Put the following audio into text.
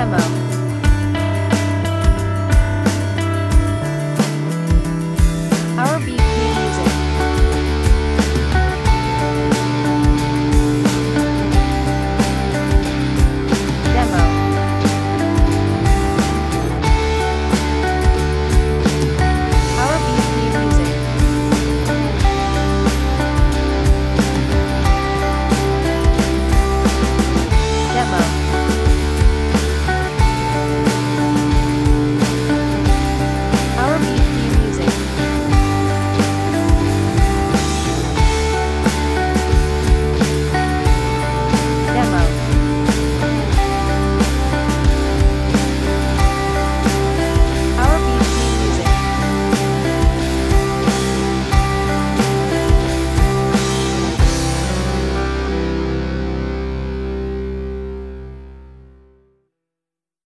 demo.